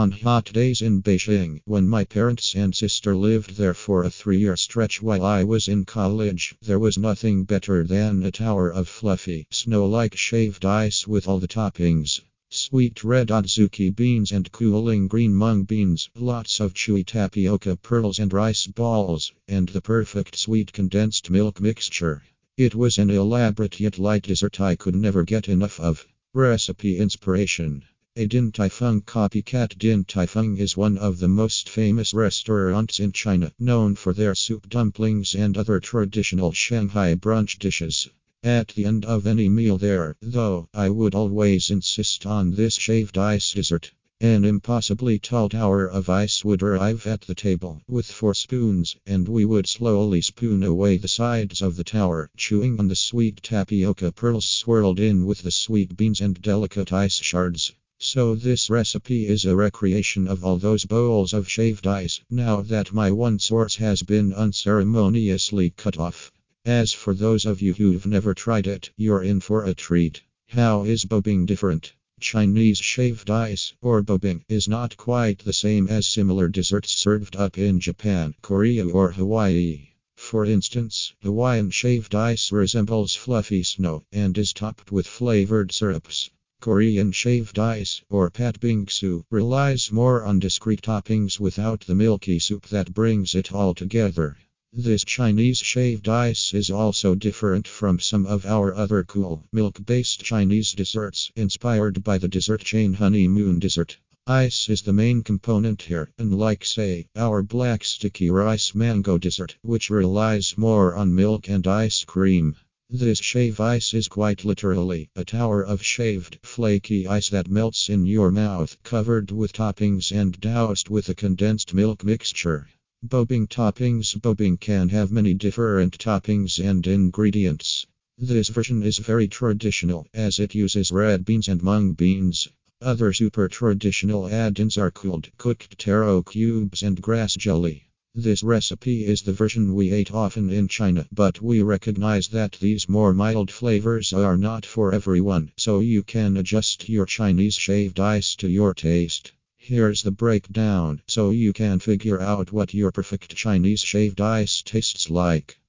On hot days in Beijing, when my parents and sister lived there for a three year stretch while I was in college, there was nothing better than a tower of fluffy, snow like shaved ice with all the toppings. Sweet red adzuki beans and cooling green mung beans, lots of chewy tapioca pearls and rice balls, and the perfect sweet condensed milk mixture. It was an elaborate yet light dessert I could never get enough of. Recipe inspiration a Din Tai Fung copycat Din Tai Fung is one of the most famous restaurants in China, known for their soup dumplings and other traditional Shanghai brunch dishes. At the end of any meal there, though, I would always insist on this shaved ice dessert. An impossibly tall tower of ice would arrive at the table with four spoons, and we would slowly spoon away the sides of the tower, chewing on the sweet tapioca pearls swirled in with the sweet beans and delicate ice shards. So, this recipe is a recreation of all those bowls of shaved ice, now that my one source has been unceremoniously cut off. As for those of you who've never tried it, you're in for a treat. How is baobing different? Chinese shaved ice, or baobing, is not quite the same as similar desserts served up in Japan, Korea, or Hawaii. For instance, Hawaiian shaved ice resembles fluffy snow and is topped with flavored syrups. Korean shaved ice, or pat bingsu, relies more on discrete toppings without the milky soup that brings it all together. This Chinese shaved ice is also different from some of our other cool, milk based Chinese desserts, inspired by the dessert chain Honeymoon Dessert. Ice is the main component here, unlike, say, our black sticky rice mango dessert, which relies more on milk and ice cream. This shave ice is quite literally a tower of shaved, flaky ice that melts in your mouth, covered with toppings and doused with a condensed milk mixture. Baobing toppings Baobing can have many different toppings and ingredients. This version is very traditional as it uses red beans and mung beans. Other super traditional add-ins are cooled cooked taro cubes and grass jelly. This recipe is the version we ate often in China, but we recognize that these more mild flavors are not for everyone, so you can adjust your Chinese shaved ice to your taste. Here's the breakdown so you can figure out what your perfect Chinese shaved ice tastes like.